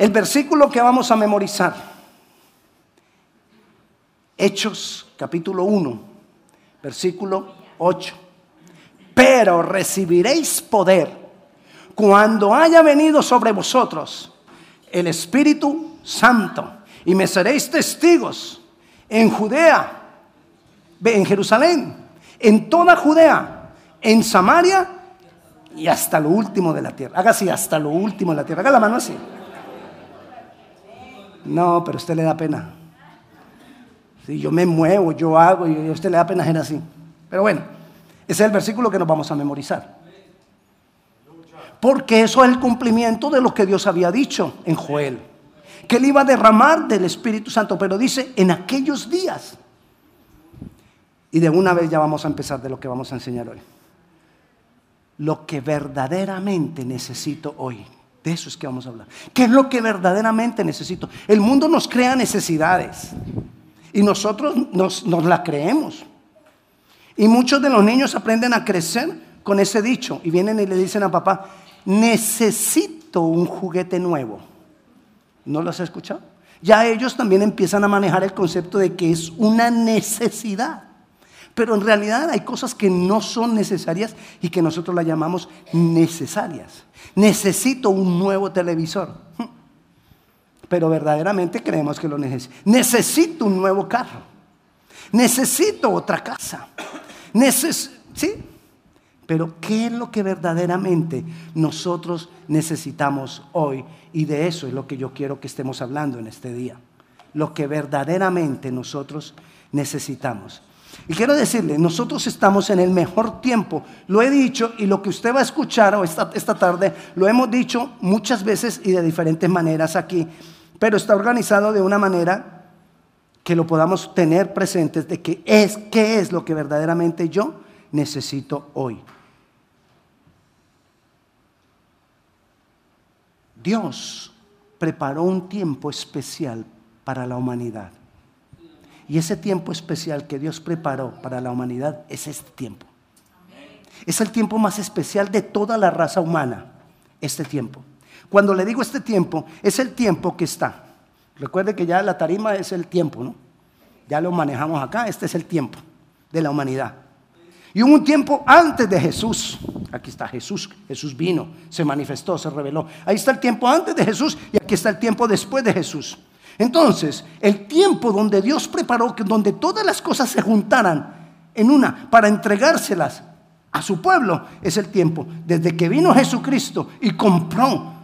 El versículo que vamos a memorizar, Hechos capítulo 1, versículo 8. Pero recibiréis poder cuando haya venido sobre vosotros el Espíritu Santo y me seréis testigos en Judea, en Jerusalén, en toda Judea, en Samaria y hasta lo último de la tierra. Haga así, hasta lo último de la tierra. Haga la mano así. No, pero a usted le da pena. Si yo me muevo, yo hago y a usted le da pena ser así. Pero bueno, ese es el versículo que nos vamos a memorizar. Porque eso es el cumplimiento de lo que Dios había dicho en Joel. Que él iba a derramar del Espíritu Santo, pero dice en aquellos días. Y de una vez ya vamos a empezar de lo que vamos a enseñar hoy. Lo que verdaderamente necesito hoy. De eso es que vamos a hablar. ¿Qué es lo que verdaderamente necesito? El mundo nos crea necesidades y nosotros nos, nos la creemos. Y muchos de los niños aprenden a crecer con ese dicho y vienen y le dicen a papá, necesito un juguete nuevo. ¿No lo has escuchado? Ya ellos también empiezan a manejar el concepto de que es una necesidad. Pero en realidad hay cosas que no son necesarias y que nosotros las llamamos necesarias. Necesito un nuevo televisor. Pero verdaderamente creemos que lo necesito. Necesito un nuevo carro. Necesito otra casa. ¿Sí? Pero ¿qué es lo que verdaderamente nosotros necesitamos hoy? Y de eso es lo que yo quiero que estemos hablando en este día. Lo que verdaderamente nosotros necesitamos. Y quiero decirle, nosotros estamos en el mejor tiempo. Lo he dicho y lo que usted va a escuchar esta, esta tarde, lo hemos dicho muchas veces y de diferentes maneras aquí, pero está organizado de una manera que lo podamos tener presentes de que es, qué es lo que verdaderamente yo necesito hoy. Dios preparó un tiempo especial para la humanidad. Y ese tiempo especial que Dios preparó para la humanidad es este tiempo. Es el tiempo más especial de toda la raza humana, este tiempo. Cuando le digo este tiempo, es el tiempo que está. Recuerde que ya la tarima es el tiempo, ¿no? Ya lo manejamos acá, este es el tiempo de la humanidad. Y hubo un tiempo antes de Jesús. Aquí está Jesús. Jesús vino, se manifestó, se reveló. Ahí está el tiempo antes de Jesús y aquí está el tiempo después de Jesús. Entonces, el tiempo donde Dios preparó, donde todas las cosas se juntaran en una para entregárselas a su pueblo, es el tiempo desde que vino Jesucristo y compró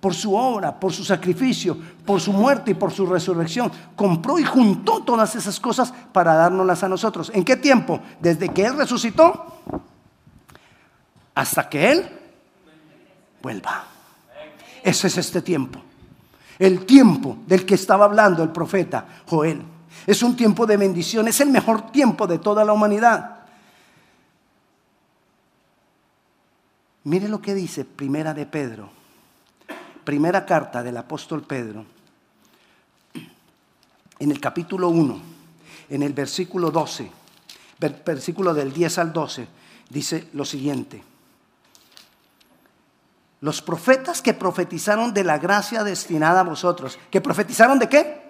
por su obra, por su sacrificio, por su muerte y por su resurrección. Compró y juntó todas esas cosas para dárnoslas a nosotros. ¿En qué tiempo? Desde que Él resucitó hasta que Él vuelva. Ese es este tiempo el tiempo del que estaba hablando el profeta Joel. Es un tiempo de bendición, es el mejor tiempo de toda la humanidad. Mire lo que dice Primera de Pedro, primera carta del apóstol Pedro, en el capítulo 1, en el versículo 12, versículo del 10 al 12, dice lo siguiente. Los profetas que profetizaron de la gracia destinada a vosotros. ¿Que profetizaron de qué?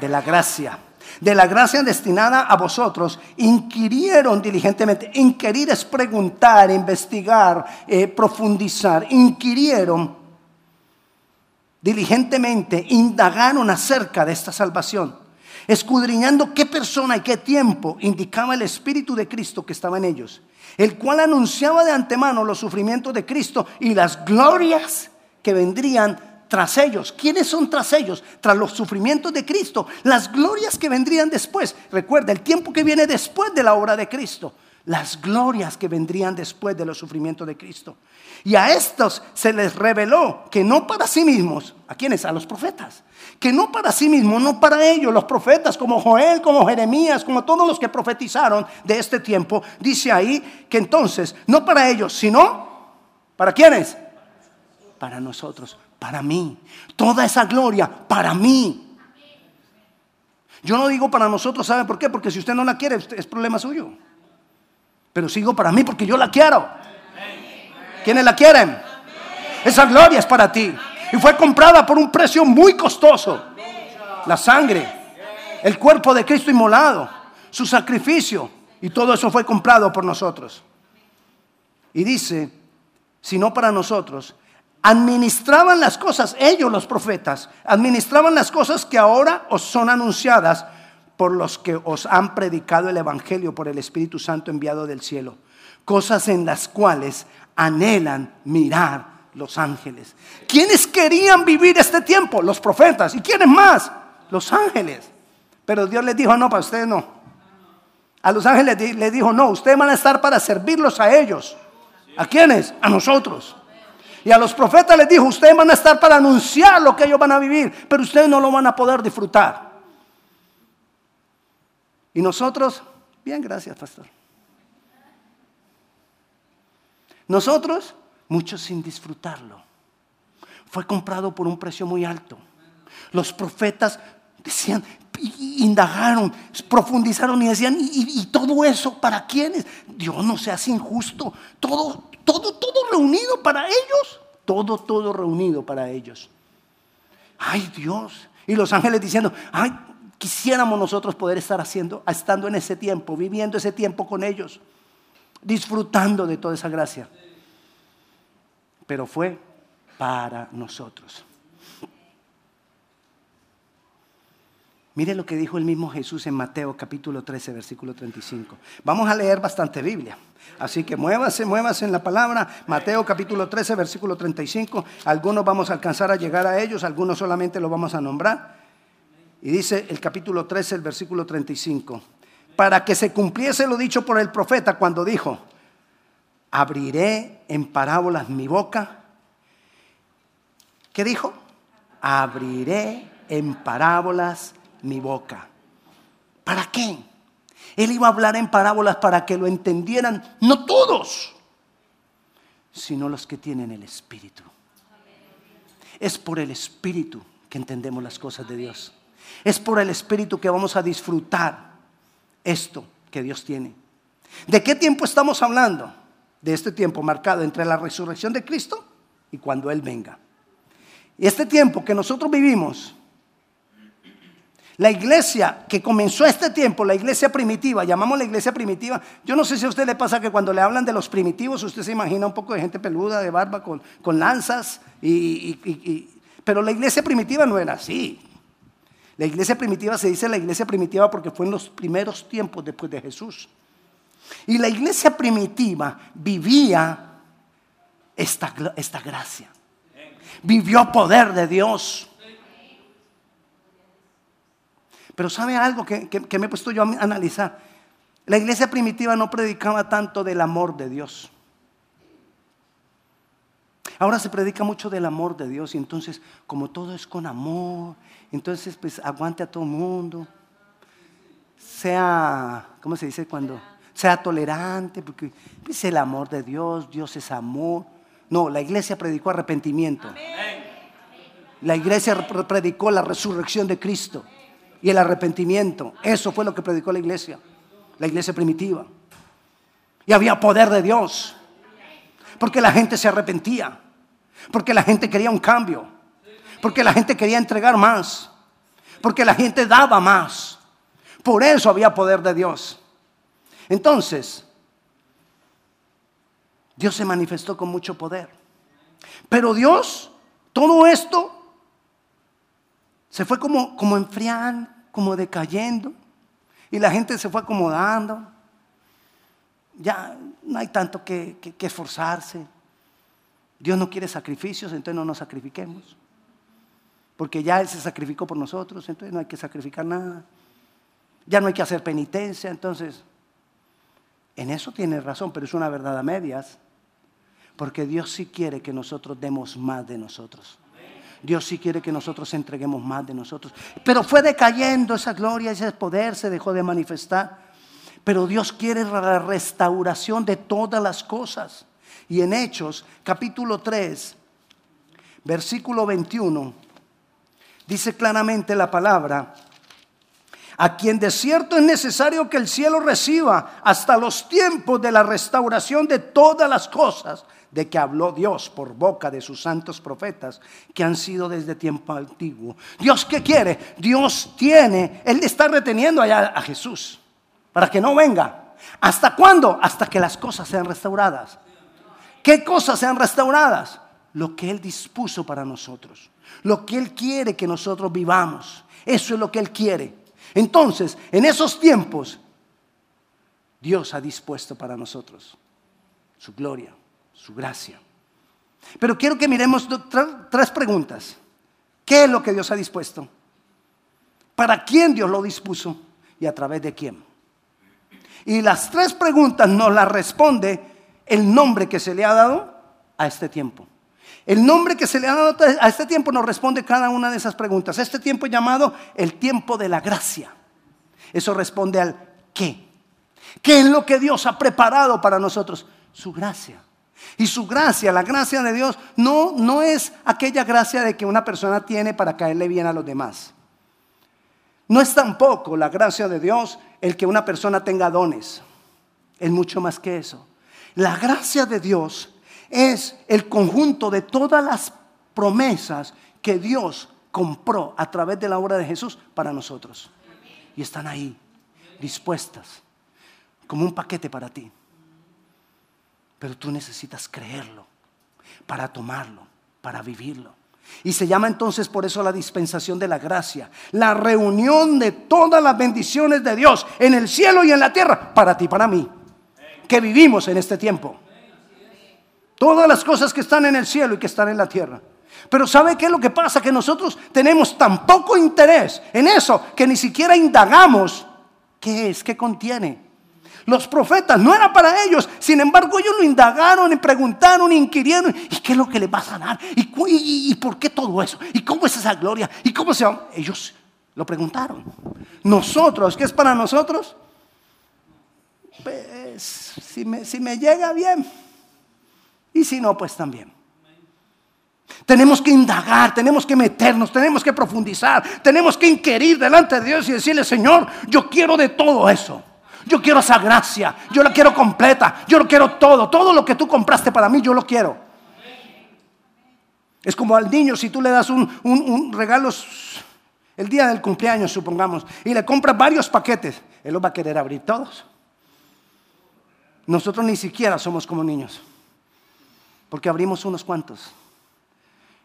De la gracia. De la gracia destinada a vosotros. Inquirieron diligentemente. Inquirir es preguntar, investigar, eh, profundizar. Inquirieron diligentemente. Indagaron acerca de esta salvación. Escudriñando qué persona y qué tiempo indicaba el Espíritu de Cristo que estaba en ellos el cual anunciaba de antemano los sufrimientos de Cristo y las glorias que vendrían tras ellos. ¿Quiénes son tras ellos? Tras los sufrimientos de Cristo, las glorias que vendrían después. Recuerda, el tiempo que viene después de la obra de Cristo, las glorias que vendrían después de los sufrimientos de Cristo. Y a estos se les reveló que no para sí mismos, ¿a quiénes? A los profetas. Que no para sí mismos, no para ellos, los profetas como Joel, como Jeremías, como todos los que profetizaron de este tiempo, dice ahí que entonces, no para ellos, sino, ¿para quiénes? Para nosotros, para mí. Toda esa gloria, para mí. Yo no digo para nosotros, ¿sabe por qué? Porque si usted no la quiere, es problema suyo. Pero sigo para mí porque yo la quiero. ¿Quiénes la quieren? Esa gloria es para ti. Y fue comprada por un precio muy costoso. La sangre, el cuerpo de Cristo inmolado, su sacrificio. Y todo eso fue comprado por nosotros. Y dice, si no para nosotros, administraban las cosas, ellos los profetas, administraban las cosas que ahora os son anunciadas por los que os han predicado el Evangelio por el Espíritu Santo enviado del cielo. Cosas en las cuales anhelan mirar los ángeles. ¿Quiénes querían vivir este tiempo? Los profetas. ¿Y quiénes más? Los ángeles. Pero Dios les dijo, no, para ustedes no. A los ángeles les dijo, no, ustedes van a estar para servirlos a ellos. ¿A quiénes? A nosotros. Y a los profetas les dijo, ustedes van a estar para anunciar lo que ellos van a vivir, pero ustedes no lo van a poder disfrutar. Y nosotros, bien, gracias, pastor. Nosotros, muchos sin disfrutarlo. Fue comprado por un precio muy alto. Los profetas decían, indagaron, profundizaron y decían, ¿y, todo eso para quiénes? Dios no seas injusto. Todo, todo, todo reunido para ellos. Todo, todo reunido para ellos. Ay Dios. Y los ángeles diciendo, ay, Quisiéramos nosotros poder estar haciendo, estando en ese tiempo, viviendo ese tiempo con ellos, disfrutando de toda esa gracia. Pero fue para nosotros. Mire lo que dijo el mismo Jesús en Mateo capítulo 13, versículo 35. Vamos a leer bastante Biblia. Así que muévase, muévase en la palabra. Mateo capítulo 13, versículo 35. Algunos vamos a alcanzar a llegar a ellos, algunos solamente lo vamos a nombrar. Y dice el capítulo 13, el versículo 35, para que se cumpliese lo dicho por el profeta cuando dijo, abriré en parábolas mi boca. ¿Qué dijo? Abriré en parábolas mi boca. ¿Para qué? Él iba a hablar en parábolas para que lo entendieran, no todos, sino los que tienen el Espíritu. Es por el Espíritu que entendemos las cosas de Dios. Es por el Espíritu que vamos a disfrutar esto que Dios tiene. ¿De qué tiempo estamos hablando? De este tiempo marcado entre la resurrección de Cristo y cuando Él venga. Y este tiempo que nosotros vivimos, la iglesia que comenzó este tiempo, la iglesia primitiva, llamamos la iglesia primitiva. Yo no sé si a usted le pasa que cuando le hablan de los primitivos, usted se imagina un poco de gente peluda, de barba, con, lanzas, pero la iglesia primitiva no era así. La iglesia primitiva se dice la iglesia primitiva porque fue en los primeros tiempos después de Jesús. Y la iglesia primitiva vivía esta, esta gracia. Vivió poder de Dios. Pero ¿sabe algo que, que, me he puesto yo a analizar? La iglesia primitiva no predicaba tanto del amor de Dios. Ahora se predica mucho del amor de Dios y entonces como todo es con amor, entonces pues aguante a todo mundo. Sea, ¿cómo se dice cuando? Sea tolerante, porque es el amor de Dios, Dios es amor. No, la iglesia predicó arrepentimiento. La iglesia predicó la resurrección de Cristo y el arrepentimiento. Eso fue lo que predicó la iglesia, la iglesia primitiva. Y había poder de Dios, porque la gente se arrepentía. Porque la gente quería un cambio. Porque la gente quería entregar más. Porque la gente daba más. Por eso había poder de Dios. Entonces, Dios se manifestó con mucho poder. Pero Dios, todo esto se fue como, como enfriando, como decayendo. Y la gente se fue acomodando. Ya no hay tanto que, que esforzarse. Dios no quiere sacrificios, entonces no nos sacrifiquemos. Porque ya Él se sacrificó por nosotros, entonces no hay que sacrificar nada. Ya no hay que hacer penitencia, entonces en eso tiene razón, pero es una verdad a medias. Porque Dios sí quiere que nosotros demos más de nosotros. Dios sí quiere que nosotros entreguemos más de nosotros. Pero fue decayendo esa gloria, ese poder se dejó de manifestar. Pero Dios quiere la restauración de todas las cosas. Y en Hechos, capítulo 3, versículo 21, dice claramente la palabra, a quien de cierto es necesario que el cielo reciba hasta los tiempos de la restauración de todas las cosas de que habló Dios por boca de sus santos profetas que han sido desde tiempo antiguo. Dios qué quiere? Dios tiene, Él está reteniendo allá a Jesús para que no venga. ¿Hasta cuándo? Hasta que las cosas sean restauradas. ¿Qué cosas sean restauradas? Lo que Él dispuso para nosotros. Lo que Él quiere que nosotros vivamos. Eso es lo que Él quiere. Entonces, en esos tiempos, Dios ha dispuesto para nosotros su gloria, su gracia. Pero quiero que miremos tres preguntas. ¿Qué es lo que Dios ha dispuesto? ¿Para quién Dios lo dispuso? ¿Y a través de quién? Y las tres preguntas nos las responde el nombre que se le ha dado a este tiempo. El nombre que se le ha dado a este tiempo nos responde cada una de esas preguntas. Este tiempo llamado el tiempo de la gracia. Eso responde al qué. ¿Qué es lo que Dios ha preparado para nosotros? Su gracia. Y su gracia, la gracia de Dios, no, no es aquella gracia de que una persona tiene para caerle bien a los demás. No es tampoco la gracia de Dios el que una persona tenga dones. Es mucho más que eso. La gracia de Dios es el conjunto de todas las promesas que Dios compró a través de la obra de Jesús para nosotros. Y están ahí, dispuestas, como un paquete para ti. Pero tú necesitas creerlo para tomarlo, para vivirlo. Y se llama entonces por eso la dispensación de la gracia, la reunión de todas las bendiciones de Dios en el cielo y en la tierra, para ti, para mí, que vivimos en este tiempo. Todas las cosas que están en el cielo y que están en la tierra. Pero ¿sabe qué es lo que pasa? Que nosotros tenemos tan poco interés en eso que ni siquiera indagamos qué es, qué contiene. Los profetas no era para ellos, sin embargo ellos lo indagaron y preguntaron, inquirieron, ¿y qué es lo que les va a sanar? ¿Y, por qué todo eso? ¿Y cómo es esa gloria? ¿Y cómo se va? Ellos lo preguntaron. Nosotros, ¿qué es para nosotros? Pues, si me, si me llega bien, y si no, pues también. Tenemos que indagar, tenemos que meternos, tenemos que profundizar, tenemos que inquirir delante de Dios y decirle, Señor, yo quiero de todo eso. Yo quiero esa gracia, yo la quiero completa, yo lo quiero todo, todo lo que tú compraste para mí, yo lo quiero. Es como al niño, si tú le das un, regalo el día del cumpleaños, supongamos, y le compras varios paquetes, él los va a querer abrir todos. Nosotros ni siquiera somos como niños. Porque abrimos unos cuantos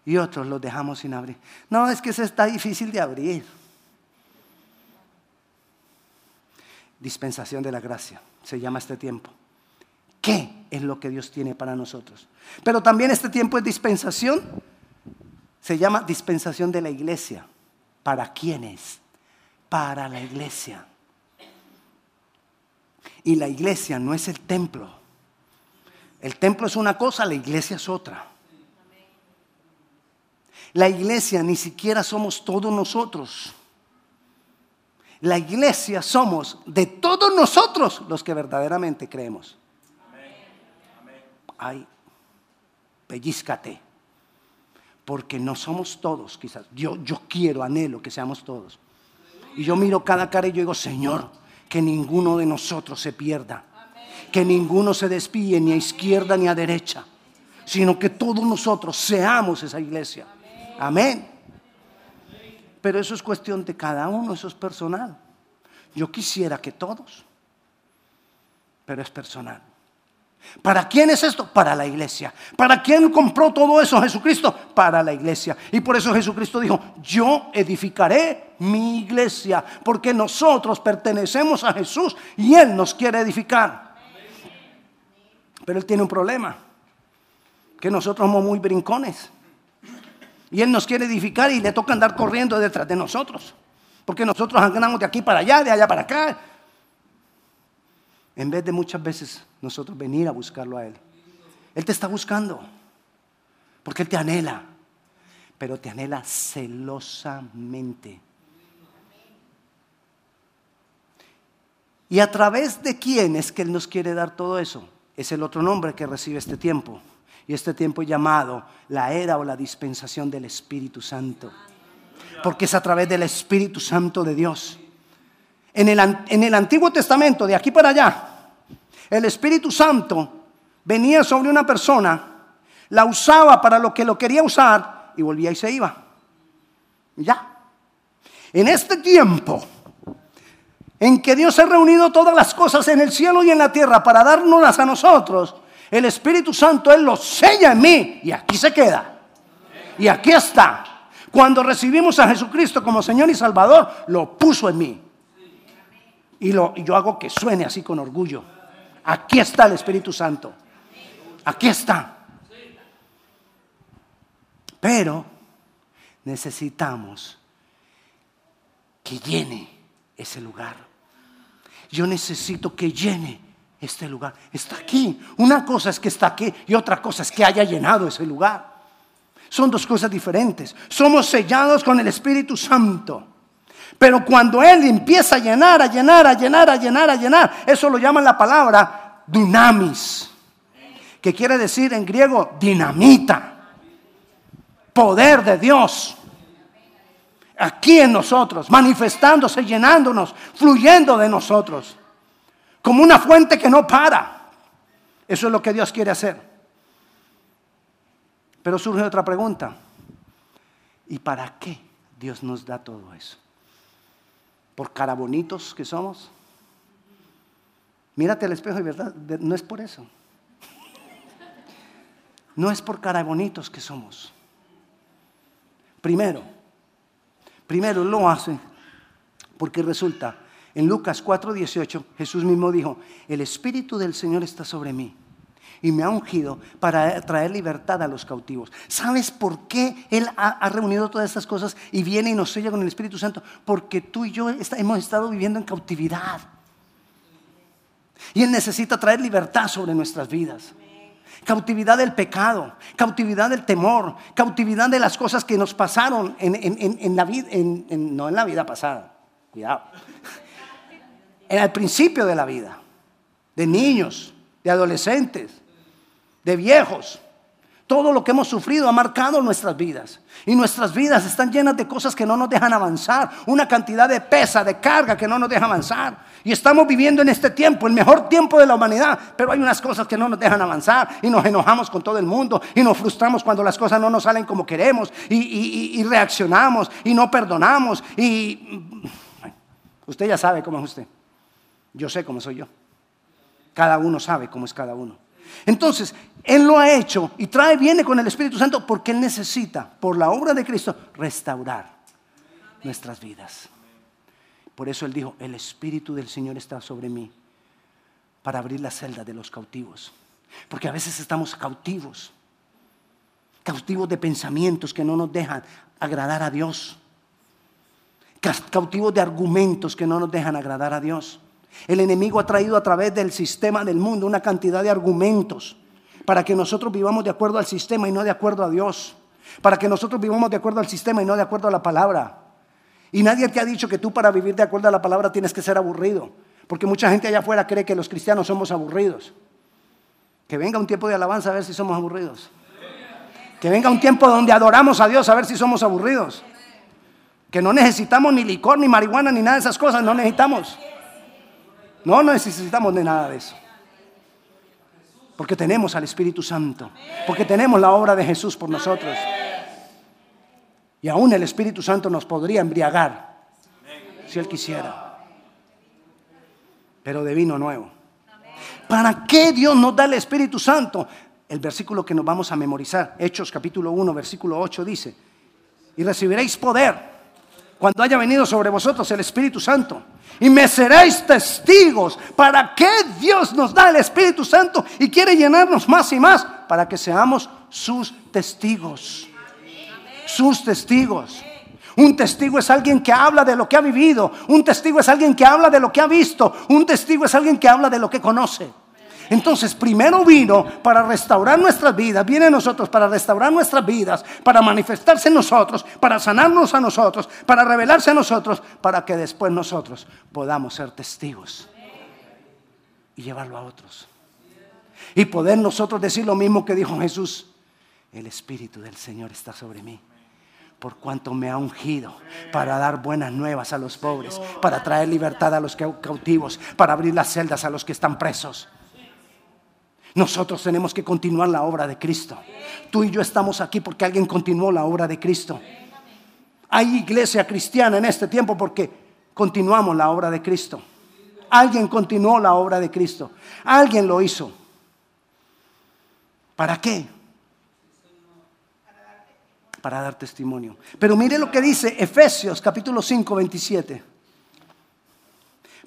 y otros los dejamos sin abrir. No, es que eso está difícil de abrir. Dispensación de la gracia, se llama este tiempo. ¿Qué es lo que Dios tiene para nosotros? Pero también este tiempo es dispensación, se llama dispensación de la iglesia. ¿Para quiénes? Para la iglesia. Y la iglesia no es el templo. El templo es una cosa, la iglesia es otra. La iglesia ni siquiera somos todos nosotros. La iglesia somos de todos nosotros los que verdaderamente creemos. Ay, pellizcate. Porque no somos todos, quizás. Yo, quiero, anhelo que seamos todos. Y yo miro cada cara y yo digo, Señor, que ninguno de nosotros se pierda que ninguno se despíe ni a izquierda ni a derecha, sino que todos nosotros seamos esa iglesia. Amén. Pero eso es cuestión de cada uno, eso es personal. Yo quisiera que todos, pero es personal. ¿Para quién es esto? Para la iglesia. ¿Para quién compró todo eso Jesucristo? Para la iglesia. Y por eso Jesucristo dijo, yo edificaré mi iglesia, porque nosotros pertenecemos a Jesús y Él nos quiere edificar. Pero Él tiene un problema, que nosotros somos muy brincones. Y Él nos quiere edificar y le toca andar corriendo detrás de nosotros. Porque nosotros andamos de aquí para allá, de allá para acá. En vez de muchas veces nosotros venir a buscarlo a Él. Él te está buscando. Porque Él te anhela. Pero te anhela celosamente. ¿Y a través de quién es que Él nos quiere dar todo eso? Es el otro nombre que recibe este tiempo. Y este tiempo llamado la era o la dispensación del Espíritu Santo. Porque es a través del Espíritu Santo de Dios En el, en el Antiguo Testamento, de aquí para allá, el Espíritu Santo venía sobre una persona, la usaba para lo que lo quería usar y volvía y se iba. Ya. En este tiempo en que Dios ha reunido todas las cosas en el cielo y en la tierra para dárnoslas a nosotros, el Espíritu Santo, Él lo sella en mí y aquí se queda. Y aquí está. Cuando recibimos a Jesucristo como Señor y Salvador, lo puso en mí. Y, y yo hago que suene así con orgullo. Aquí está el Espíritu Santo. Aquí está. Pero necesitamos que llene ese lugar. Yo necesito que llene este lugar. Está aquí. Una cosa es que está aquí y otra cosa es que haya llenado ese lugar. Son dos cosas diferentes. Somos sellados con el Espíritu Santo. Pero cuando Él empieza a llenar, a llenar, a llenar, a llenar, a llenar, eso lo llaman la palabra dunamis, que quiere decir en griego dinamita, poder de Dios aquí en nosotros, manifestándose, llenándonos, fluyendo de nosotros, como una fuente que no para. Eso es lo que Dios quiere hacer. Pero surge otra pregunta. ¿Y para qué Dios nos da todo eso? ¿Por cara bonitos que somos? Mírate al espejo y verdad, no es por eso. No es por cara bonitos que somos. Primero, Primero lo hace porque resulta, en Lucas 4:18 Jesús mismo dijo, el Espíritu del Señor está sobre mí y me ha ungido para traer libertad a los cautivos. ¿Sabes por qué Él ha, reunido todas estas cosas y viene y nos sella con el Espíritu Santo? Porque tú y yo hemos estado viviendo en cautividad. Y Él necesita traer libertad sobre nuestras vidas cautividad del pecado, cautividad del temor, cautividad de las cosas que nos pasaron en, la vida, no en la vida pasada, cuidado, en el principio de la vida, de niños, de adolescentes, de viejos. Todo lo que hemos sufrido ha marcado nuestras vidas. Y nuestras vidas están llenas de cosas que no nos dejan avanzar. Una cantidad de pesa, de carga que no nos deja avanzar. Y estamos viviendo en este tiempo, el mejor tiempo de la humanidad. Pero hay unas cosas que no nos dejan avanzar. Y nos enojamos con todo el mundo. Y nos frustramos cuando las cosas no nos salen como queremos. Y, reaccionamos. Y no perdonamos. Y usted ya sabe cómo es usted. Yo sé cómo soy yo. Cada uno sabe cómo es cada uno. Entonces, Él lo ha hecho y trae, viene con el Espíritu Santo porque Él necesita, por la obra de Cristo, restaurar nuestras vidas. Por eso Él dijo, el Espíritu del Señor está sobre mí para abrir la celda de los cautivos. Porque a veces estamos cautivos, cautivos de pensamientos que no nos dejan agradar a Dios, cautivos de argumentos que no nos dejan agradar a Dios. El enemigo ha traído a través del sistema del mundo una cantidad de argumentos para que nosotros vivamos de acuerdo al sistema y no de acuerdo a Dios. Para que nosotros vivamos de acuerdo al sistema y no de acuerdo a la palabra. Y nadie te ha dicho que tú para vivir de acuerdo a la palabra tienes que ser aburrido. Porque mucha gente allá afuera cree que los cristianos somos aburridos. Que venga un tiempo de alabanza a ver si somos aburridos. Que venga un tiempo donde adoramos a Dios a ver si somos aburridos. Que no necesitamos ni licor, ni marihuana, ni nada de esas cosas. No necesitamos. No necesitamos de nada de eso. Porque tenemos al Espíritu Santo. Porque tenemos la obra de Jesús por nosotros. Y aún el Espíritu Santo nos podría embriagar si Él quisiera. Pero de vino nuevo. ¿Para qué Dios nos da el Espíritu Santo? El versículo que nos vamos a memorizar, Hechos capítulo 1, versículo 8 dice, y recibiréis poder cuando haya venido sobre vosotros el Espíritu Santo. Y me seréis testigos. ¿Para qué Dios nos da el Espíritu Santo y quiere llenarnos más y más? Para que seamos sus testigos. Sus testigos. Un testigo es alguien que habla de lo que ha vivido. Un testigo es alguien que habla de lo que ha visto. Un testigo es alguien que habla de lo que conoce. Entonces, primero vino para restaurar nuestras vidas, viene a nosotros para restaurar nuestras vidas, para manifestarse en nosotros, para sanarnos a nosotros, para revelarse a nosotros, para que después nosotros podamos ser testigos y llevarlo a otros. Y poder nosotros decir lo mismo que dijo Jesús, el Espíritu del Señor está sobre mí por cuanto me ha ungido para dar buenas nuevas a los pobres, para traer libertad a los cautivos, para abrir las celdas a los que están presos. Nosotros tenemos que continuar la obra de Cristo. Tú y yo estamos aquí porque alguien continuó la obra de Cristo. Hay iglesia cristiana en este tiempo porque continuamos la obra de Cristo. Alguien continuó la obra de Cristo. Alguien lo hizo. ¿Para qué? Para dar testimonio. Pero mire lo que dice Efesios capítulo 5, 27.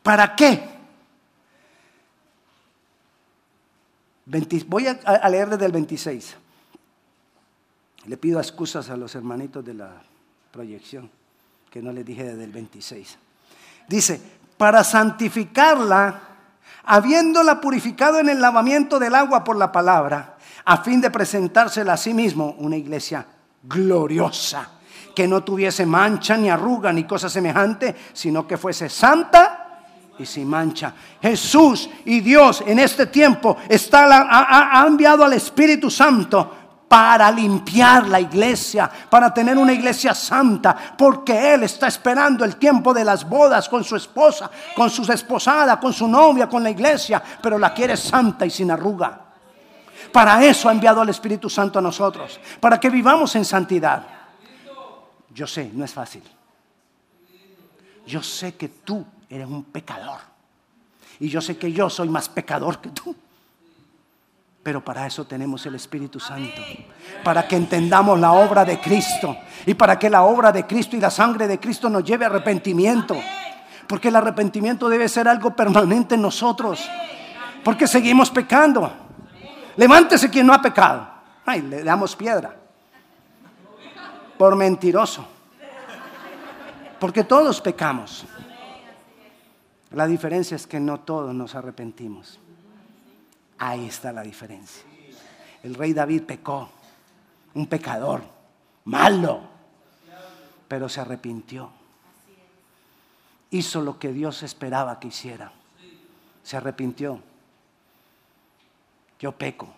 ¿Para qué? Voy a, leer desde el 26. Le pido excusas a los hermanitos de la proyección, que no les dije desde el 26. Dice, para santificarla, habiéndola purificado en el lavamiento del agua por la palabra, a fin de presentársela a sí mismo una iglesia gloriosa, que no tuviese mancha ni arruga ni cosa semejante, sino que fuese santa y sin mancha. Jesús y Dios en este tiempo está, ha, ha enviado al Espíritu Santo para limpiar la iglesia, para tener una iglesia santa, porque Él está esperando el tiempo de las bodas con su esposa, con su esposada, con su novia, con la iglesia, pero la quiere santa y sin arruga. Para eso ha enviado al Espíritu Santo a nosotros, para que vivamos en santidad. Yo sé, no es fácil. Yo sé que tú eres un pecador. Y yo sé que yo soy más pecador que tú. Pero para eso tenemos el Espíritu Santo. Para que entendamos la obra de Cristo. Y para que la obra de Cristo y la sangre de Cristo nos lleve a arrepentimiento. Porque el arrepentimiento debe ser algo permanente en nosotros. Porque seguimos pecando. Levántese quien no ha pecado. Ay, le damos piedra. Por mentiroso. Porque todos pecamos. La diferencia es que no todos nos arrepentimos. Ahí está la diferencia. El rey David pecó, un pecador, malo, pero se arrepintió. Hizo lo que Dios esperaba que hiciera. Se arrepintió. Yo peco,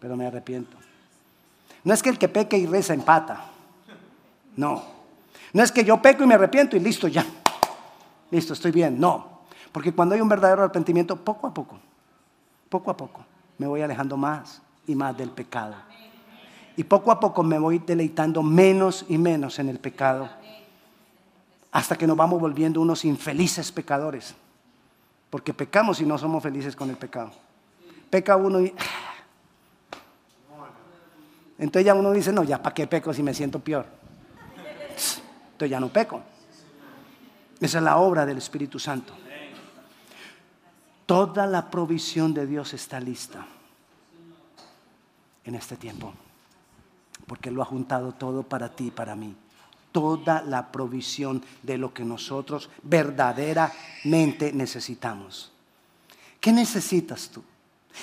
pero me arrepiento. No es que el que peque y reza empata. No. No es que yo peco y me arrepiento y listo ya listo, estoy bien. No, porque cuando hay un verdadero arrepentimiento, poco a poco, poco a poco, me voy alejando más y más del pecado. Y poco a poco me voy deleitando menos y menos en el pecado, hasta que nos vamos volviendo unos infelices pecadores, porque pecamos y no somos felices con el pecado. Peca uno y... Entonces ya uno dice, no, ya para qué peco si me siento peor. Entonces ya no peco. Esa es la obra del Espíritu Santo. Toda la provisión de Dios está lista en este tiempo. Porque lo ha juntado todo para ti y para mí. Toda la provisión de lo que nosotros verdaderamente necesitamos. ¿Qué necesitas tú?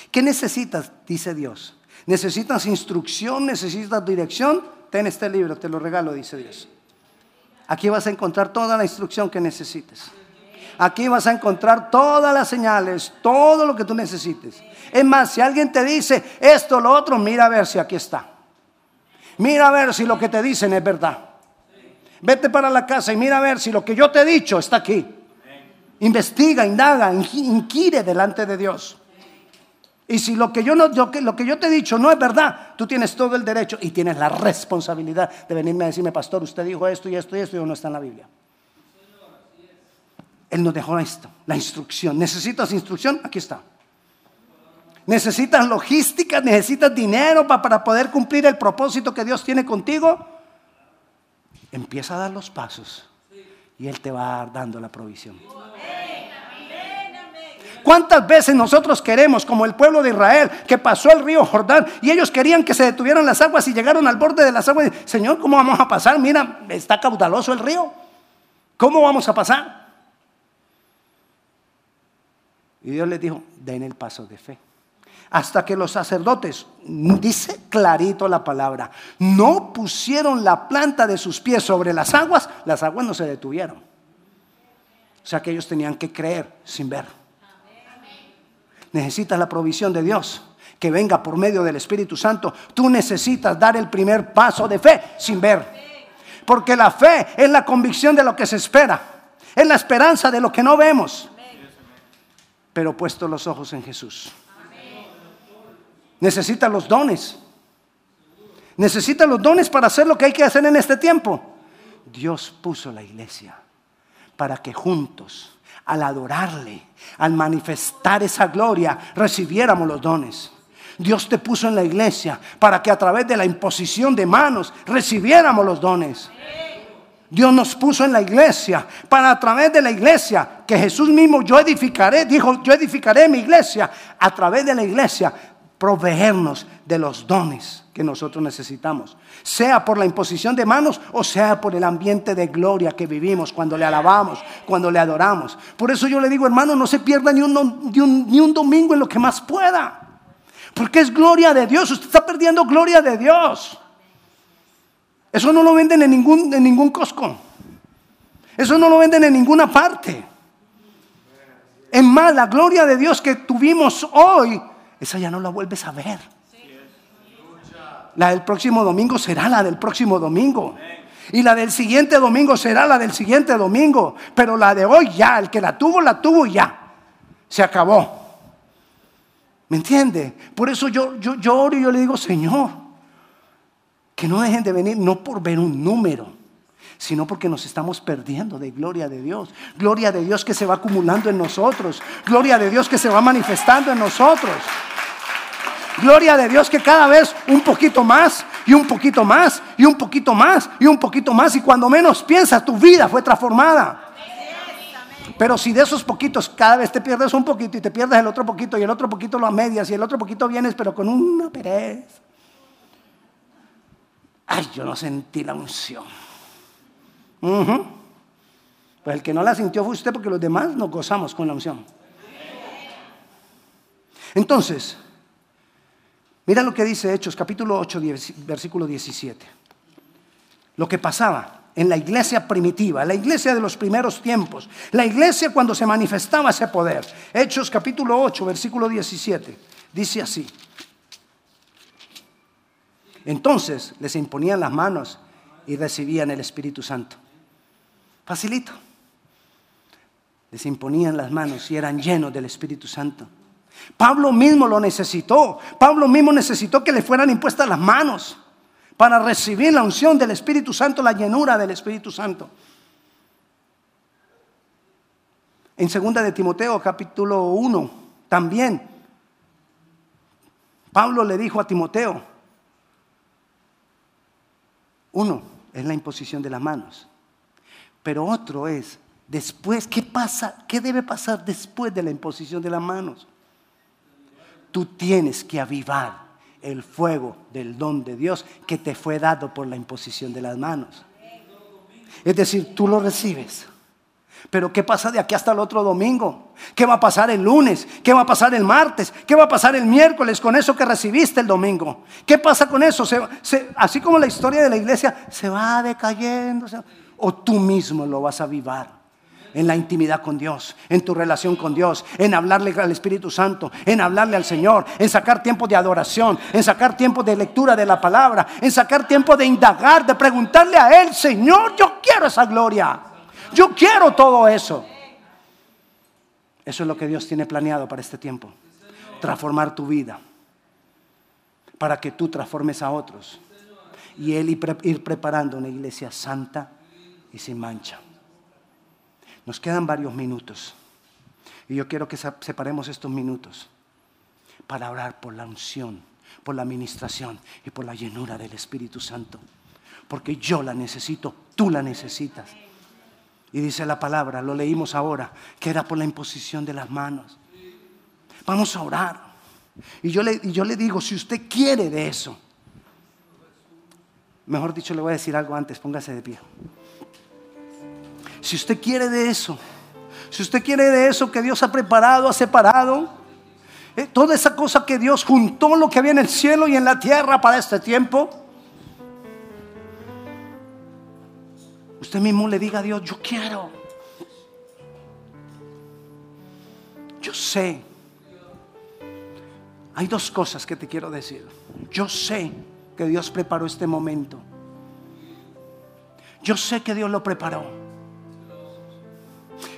¿Qué necesitas? Dice Dios. ¿Necesitas instrucción? ¿Necesitas dirección? Ten este libro, te lo regalo, dice Dios. Aquí vas a encontrar toda la instrucción que necesites. Aquí vas a encontrar todas las señales, todo lo que tú necesites. Es más, si alguien te dice esto, o lo otro, mira a ver si aquí está. Mira a ver si lo que te dicen es verdad. Vete para la casa y mira a ver si lo que yo te he dicho está aquí. Investiga, indaga, inquire delante de Dios. Y si lo que, yo te he dicho no es verdad, tú tienes todo el derecho y tienes la responsabilidad de venirme a decirme, pastor, usted dijo esto y esto y esto y no está en la Biblia. Él nos dejó esto, la instrucción. ¿Necesitas instrucción? Aquí está. ¿Necesitas logística? ¿Necesitas dinero para poder cumplir el propósito que Dios tiene contigo? Empieza a dar los pasos y Él te va dando la provisión. ¿Cuántas veces nosotros queremos, como el pueblo de Israel, que pasó el río Jordán y ellos querían que se detuvieran las aguas y llegaron al borde de las aguas? Señor, ¿cómo vamos a pasar? Mira, está caudaloso el río. ¿Cómo vamos a pasar? Y Dios les dijo, den el paso de fe. Hasta que los sacerdotes, dice clarito la palabra, no pusieron la planta de sus pies sobre las aguas, las aguas no se detuvieron. O sea que ellos tenían que creer sin ver necesitas la provisión de Dios que venga por medio del Espíritu Santo. Tú necesitas dar el primer paso de fe sin ver. Porque la fe es la convicción de lo que se espera. Es la esperanza de lo que no vemos. Pero puesto los ojos en Jesús. Necesita los dones. Necesita los dones para hacer lo que hay que hacer en este tiempo. Dios puso la iglesia para que juntos, al adorarle, al manifestar esa gloria, recibiéramos los dones. Dios te puso en la iglesia para que a través de la imposición de manos recibiéramos los dones. Dios nos puso en la iglesia para a través de la iglesia, que Jesús mismo yo edificaré, dijo, yo edificaré mi iglesia, a través de la iglesia, proveernos de los dones que nosotros necesitamos, sea por la imposición de manos o sea por el ambiente de gloria que vivimos cuando le alabamos, cuando le adoramos. Por eso yo le digo, hermano, no se pierda ni un, ni un, domingo en lo que más pueda, porque es gloria de Dios, usted está perdiendo gloria de Dios. Eso no lo venden en ningún, en ningún cosco, eso no lo venden en ninguna parte. Es más, la gloria de Dios que tuvimos hoy esa ya no la vuelves a ver. La del próximo domingo será la del próximo domingo. Y la del siguiente domingo será la del siguiente domingo. Pero la de hoy ya, el que la tuvo, la tuvo ya. Se acabó. ¿Me entiende? Por eso yo, yo, yo oro y yo le digo, Señor, que no dejen de venir, no por ver un número, sino porque nos estamos perdiendo de gloria de Dios. Gloria de Dios que se va acumulando en nosotros. Gloria de Dios que se va manifestando en nosotros. Gloria de Dios que cada vez un poquito más y un poquito más y un poquito más y un poquito más y cuando menos piensas tu vida fue transformada. Pero si de esos poquitos cada vez te pierdes un poquito y te pierdes el otro poquito y el otro poquito lo medias y el otro poquito vienes pero con una pereza. Ay, yo no sentí la unción. Pues el que no la sintió fue usted porque los demás nos gozamos con la unción. Entonces, Mira lo que dice Hechos capítulo 8, versículo 17. Lo que pasaba en la iglesia primitiva, la iglesia de los primeros tiempos, la iglesia cuando se manifestaba ese poder. Hechos capítulo 8, versículo 17. Dice así. Entonces les imponían las manos y recibían el Espíritu Santo. Facilito. Les imponían las manos y eran llenos del Espíritu Santo. Pablo mismo lo necesitó. Pablo mismo necesitó que le fueran impuestas las manos para recibir la unción del Espíritu Santo, la llenura del Espíritu Santo. En segunda de Timoteo capítulo 1 también Pablo le dijo a Timoteo, uno es la imposición de las manos, pero otro es después, ¿qué pasa? ¿Qué debe pasar después de la imposición de las manos? Tú tienes que avivar el fuego del don de Dios que te fue dado por la imposición de las manos. Es decir, tú lo recibes. Pero ¿qué pasa de aquí hasta el otro domingo? ¿Qué va a pasar el lunes? ¿Qué va a pasar el martes? ¿Qué va a pasar el miércoles con eso que recibiste el domingo? ¿Qué pasa con eso? así como la historia de la iglesia se va decayendo. o tú mismo lo vas a avivar en la intimidad con Dios, en tu relación con Dios, en hablarle al Espíritu Santo, en hablarle al Señor, en sacar tiempo de adoración, en sacar tiempo de lectura de la palabra, en sacar tiempo de indagar, de preguntarle a Él, Señor, yo quiero esa gloria, yo quiero todo eso. Eso es lo que Dios tiene planeado para este tiempo, transformar tu vida, para que tú transformes a otros y Él ir preparando una iglesia santa y sin mancha. Nos quedan varios minutos. Y yo quiero que separemos estos minutos para orar por la unción, por la administración y por la llenura del Espíritu Santo. Porque yo la necesito, tú la necesitas. Y dice la palabra, lo leímos ahora, que era por la imposición de las manos. Vamos a orar. Y yo le, yo le digo, si usted quiere de eso, mejor dicho, le voy a decir algo antes, póngase de pie. Si usted quiere de eso, si usted quiere de eso que Dios ha preparado, ha separado, eh, toda esa cosa que Dios juntó, lo que había en el cielo y en la tierra para este tiempo, usted mismo le diga a Dios, yo quiero. Yo sé. Hay dos cosas que te quiero decir. Yo sé que Dios preparó este momento Yo sé que Dios lo preparó.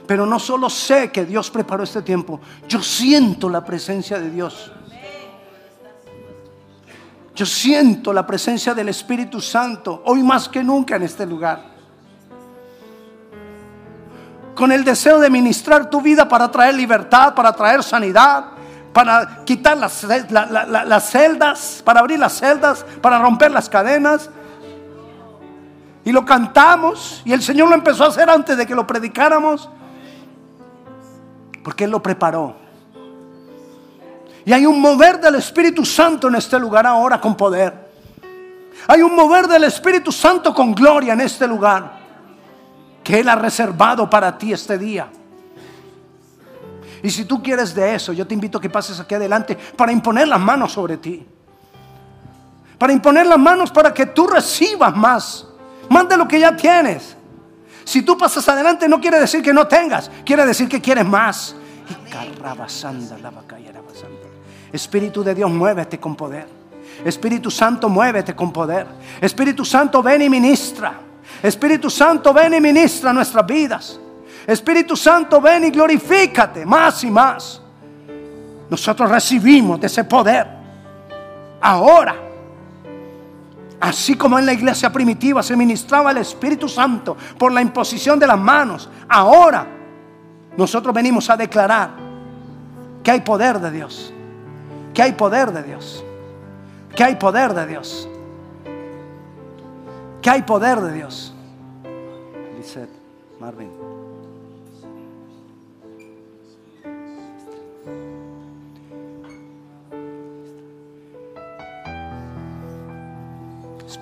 Pero no solo sé que Dios preparó este tiempo, yo siento la presencia de Dios. Yo siento la presencia del Espíritu Santo hoy más que nunca en este lugar. Con el deseo de ministrar tu vida para traer libertad, para traer sanidad, para quitar las, las celdas, para abrir las celdas, para romper las cadenas. Y lo cantamos y el Señor lo empezó a hacer antes de que lo predicáramos. Porque Él lo preparó. Y hay un mover del Espíritu Santo en este lugar ahora con poder. Hay un mover del Espíritu Santo con gloria en este lugar. Que Él ha reservado para ti este día. Y si tú quieres de eso, yo te invito a que pases aquí adelante para imponer las manos sobre ti. Para imponer las manos para que tú recibas más. Más de lo que ya tienes. Si tú pasas adelante no quiere decir que no tengas. Quiere decir que quieres más. Espíritu de Dios, muévete con poder. Espíritu Santo, muévete con poder. Espíritu Santo, ven y ministra. Espíritu Santo, ven y ministra nuestras vidas. Espíritu Santo, ven y glorifícate más y más. Nosotros recibimos de ese poder. Ahora, así como en la iglesia primitiva se ministraba el Espíritu Santo por la imposición de las manos, ahora nosotros venimos a declarar que hay poder de Dios, que hay poder de Dios, que hay poder de Dios, que hay poder de Dios. Lisette, Marvin.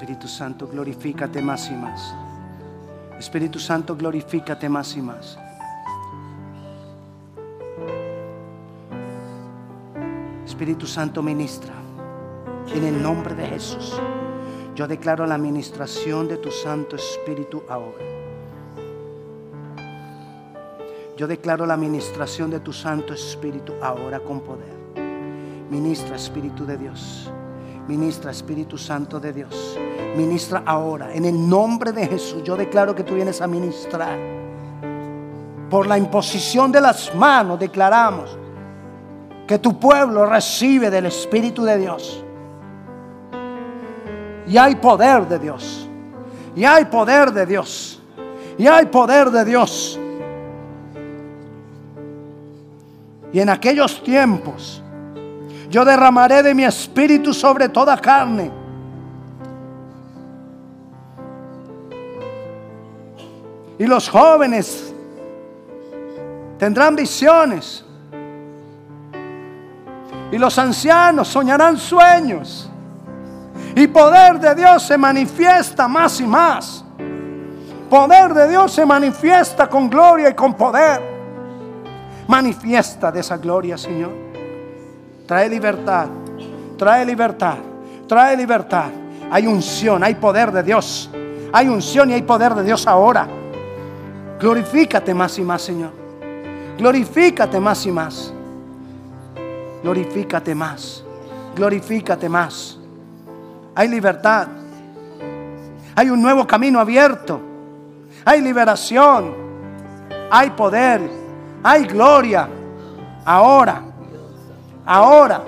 Espíritu Santo, glorifícate más y más. Espíritu Santo, glorifícate más y más. Espíritu Santo ministra. En el nombre de Jesús. Yo declaro la administración de tu Santo Espíritu ahora. Yo declaro la administración de tu Santo Espíritu ahora con poder. Ministra Espíritu de Dios. Ministra Espíritu Santo de Dios. Ministra ahora. En el nombre de Jesús yo declaro que tú vienes a ministrar. Por la imposición de las manos declaramos que tu pueblo recibe del Espíritu de Dios. Y hay poder de Dios. Y hay poder de Dios. Y hay poder de Dios. Y en aquellos tiempos yo derramaré de mi espíritu sobre toda carne. Y los jóvenes tendrán visiones. Y los ancianos soñarán sueños. Y poder de Dios se manifiesta más y más. Poder de Dios se manifiesta con gloria y con poder. Manifiesta de esa gloria, Señor. Trae libertad. Trae libertad. Trae libertad. Hay unción, hay poder de Dios. Hay unción y hay poder de Dios ahora. Glorifícate más y más, Señor. Glorifícate más y más. Glorifícate más. Glorifícate más. Hay libertad. Hay un nuevo camino abierto. Hay liberación. Hay poder. Hay gloria. Ahora. Ahora.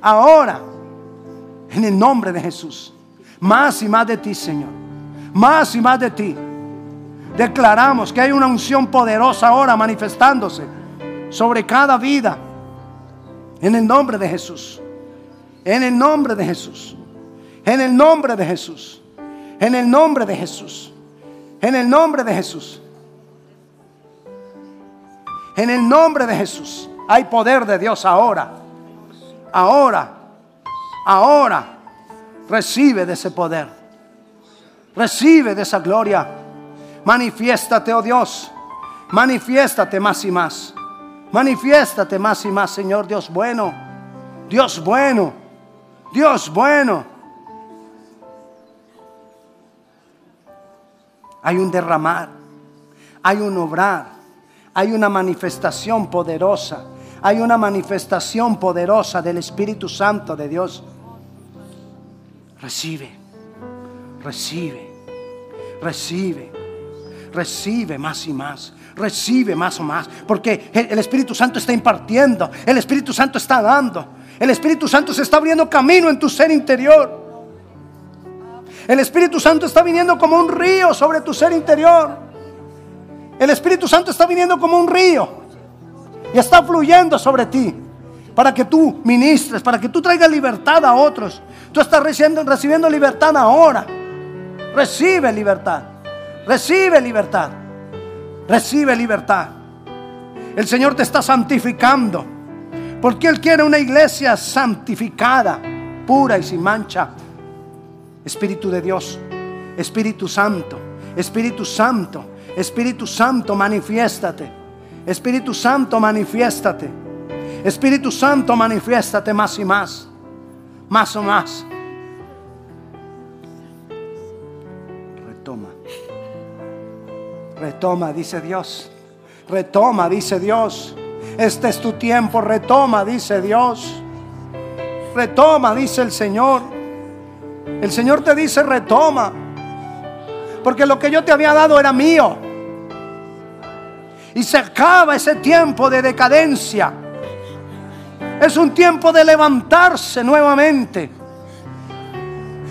Ahora. En el nombre de Jesús. Más y más de ti, Señor. Más y más de ti. Declaramos que hay una unción poderosa ahora manifestándose sobre cada vida en el nombre de Jesús. En el nombre de Jesús. En el nombre de Jesús. En el nombre de Jesús. En el nombre de Jesús. En el nombre de Jesús. Hay poder de Dios ahora. Ahora. Ahora. Recibe de ese poder. Recibe de esa gloria. Manifiéstate, oh Dios. Manifiéstate más y más. Manifiéstate más y más, Señor Dios bueno. Dios bueno. Dios bueno. Hay un derramar. Hay un obrar. Hay una manifestación poderosa. Hay una manifestación poderosa del Espíritu Santo de Dios. Recibe. Recibe. Recibe, recibe más y más. Recibe más o más. Porque el Espíritu Santo está impartiendo. El Espíritu Santo está dando. El Espíritu Santo se está abriendo camino en tu ser interior. El Espíritu Santo está viniendo como un río sobre tu ser interior. El Espíritu Santo está viniendo como un río y está fluyendo sobre ti para que tú ministres, para que tú traigas libertad a otros. Tú estás recibiendo, recibiendo libertad ahora. Recibe libertad. Recibe libertad. Recibe libertad. El Señor te está santificando. Porque Él quiere una iglesia santificada, pura y sin mancha. Espíritu de Dios, Espíritu Santo, Espíritu Santo, Espíritu Santo, manifiéstate. Espíritu Santo, manifiéstate. Espíritu Santo, manifiéstate más y más. Más o más. Retoma. Retoma, dice Dios. Retoma, dice Dios. Este es tu tiempo. Retoma, dice Dios. Retoma, dice el Señor. El Señor te dice, retoma. Porque lo que yo te había dado era mío. Y se acaba ese tiempo de decadencia. Es un tiempo de levantarse nuevamente.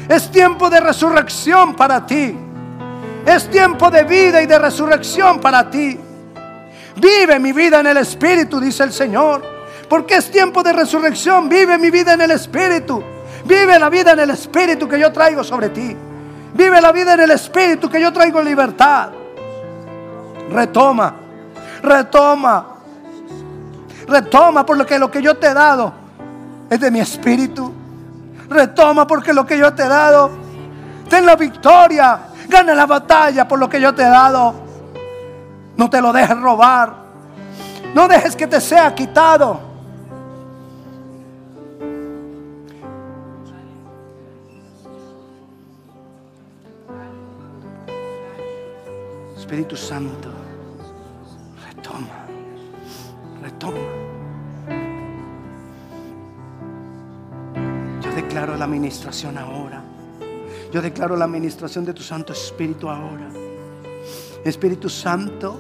Es tiempo de resurrección para ti. Es tiempo de vida y de resurrección para ti. Vive mi vida en el Espíritu, dice el Señor. Porque es tiempo de resurrección. Vive mi vida en el Espíritu. Vive la vida en el Espíritu que yo traigo sobre ti. Vive la vida en el Espíritu que yo traigo libertad. Retoma, retoma, retoma por lo que lo que yo te he dado es de mi Espíritu. Retoma porque lo que yo te he dado. Ten la victoria, gana la batalla por lo que yo te he dado. No te lo dejes robar. No dejes que te sea quitado. Espíritu Santo, retoma. Yo declaro la administración ahora. Yo declaro la administración de tu Santo Espíritu ahora. Espíritu Santo,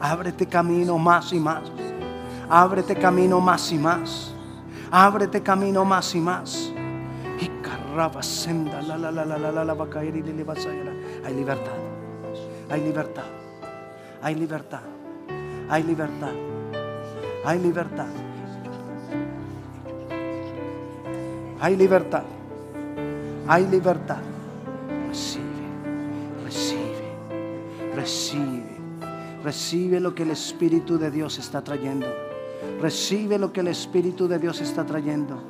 ábrete camino más y más. Ábrete camino más y más. Ábrete camino más y más. Y carraba senda, la la la la la la va a caer y le va a Hay libertad. Hay libertad. Hay libertad. Hay libertad. Hay libertad. Hay libertad. Hay libertad. Recibe, recibe, recibe. Recibe lo que el Espíritu de Dios está trayendo. Recibe lo que el Espíritu de Dios está trayendo.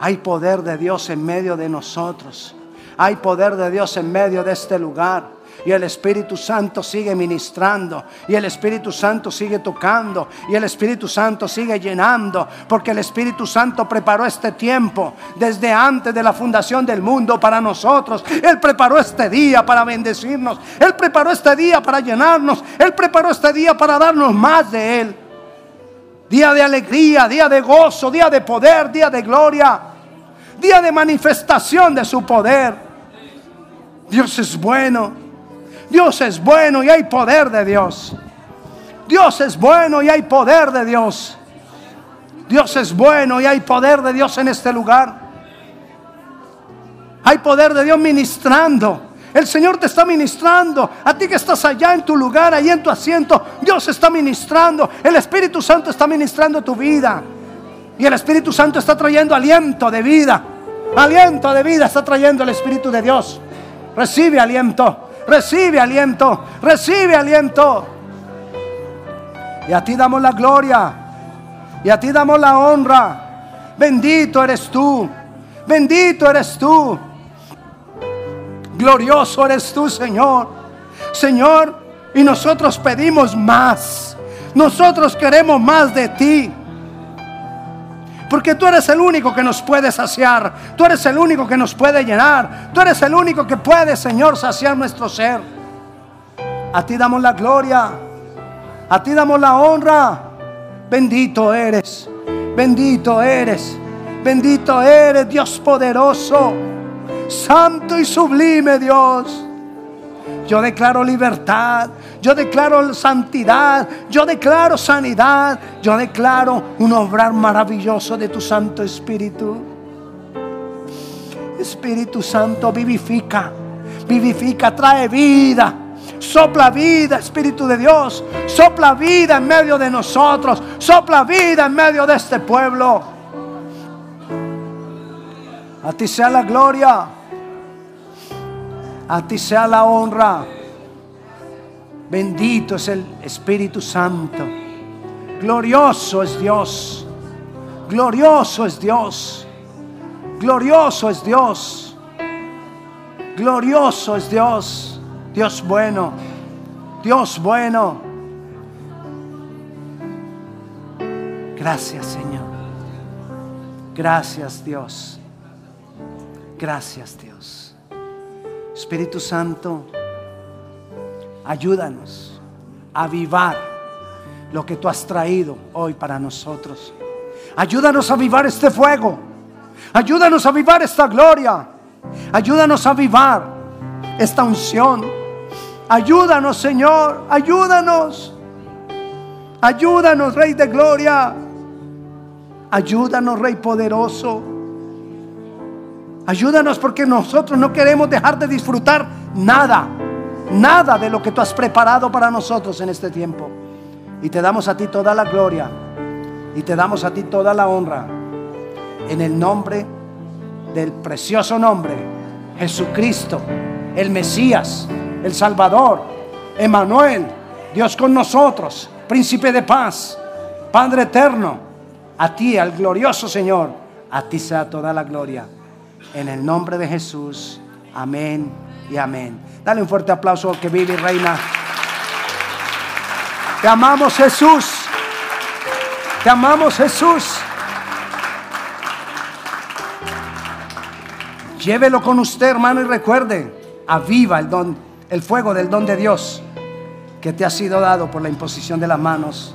Hay poder de Dios en medio de nosotros. Hay poder de Dios en medio de este lugar. Y el Espíritu Santo sigue ministrando. Y el Espíritu Santo sigue tocando. Y el Espíritu Santo sigue llenando. Porque el Espíritu Santo preparó este tiempo desde antes de la fundación del mundo para nosotros. Él preparó este día para bendecirnos. Él preparó este día para llenarnos. Él preparó este día para darnos más de Él. Día de alegría, día de gozo, día de poder, día de gloria. Día de manifestación de su poder. Dios es bueno. Dios es bueno y hay poder de Dios. Dios es bueno y hay poder de Dios. Dios es bueno y hay poder de Dios en este lugar. Hay poder de Dios ministrando. El Señor te está ministrando. A ti que estás allá en tu lugar, ahí en tu asiento, Dios está ministrando. El Espíritu Santo está ministrando tu vida. Y el Espíritu Santo está trayendo aliento de vida. Aliento de vida está trayendo el Espíritu de Dios. Recibe aliento, recibe aliento, recibe aliento. Y a ti damos la gloria, y a ti damos la honra. Bendito eres tú, bendito eres tú. Glorioso eres tú, Señor. Señor, y nosotros pedimos más. Nosotros queremos más de ti. Porque tú eres el único que nos puede saciar. Tú eres el único que nos puede llenar. Tú eres el único que puede, Señor, saciar nuestro ser. A ti damos la gloria. A ti damos la honra. Bendito eres. Bendito eres. Bendito eres, Dios poderoso. santo y sublime Dios. Yo declaro libertad, yo declaro santidad, yo declaro sanidad, yo declaro un obrar maravilloso de tu Santo Espíritu. Espíritu Santo vivifica, vivifica, trae vida. Sopla vida, Espíritu de Dios. Sopla vida en medio de nosotros. Sopla vida en medio de este pueblo. A ti sea la gloria. A ti sea la honra. Bendito es el Espíritu Santo. Glorioso es Dios. Glorioso es Dios. Glorioso es Dios. Glorioso es Dios. Dios bueno. Dios bueno. Gracias Señor. Gracias Dios. Gracias Dios. Espíritu Santo, ayúdanos a avivar lo que tú has traído hoy para nosotros. Ayúdanos a avivar este fuego. Ayúdanos a avivar esta gloria. Ayúdanos a avivar esta unción. Ayúdanos, Señor. Ayúdanos. Ayúdanos, Rey de Gloria. Ayúdanos, Rey poderoso. Ayúdanos porque nosotros no queremos dejar de disfrutar nada, nada de lo que tú has preparado para nosotros en este tiempo. Y te damos a ti toda la gloria y te damos a ti toda la honra en el nombre del precioso nombre, Jesucristo, el Mesías, el Salvador, Emanuel, Dios con nosotros, príncipe de paz, Padre eterno, a ti, al glorioso Señor, a ti sea toda la gloria. En el nombre de Jesús, amén y amén. Dale un fuerte aplauso que vive y reina. Te amamos Jesús. Te amamos Jesús. Llévelo con usted, hermano, y recuerde, aviva el don, el fuego del don de Dios que te ha sido dado por la imposición de las manos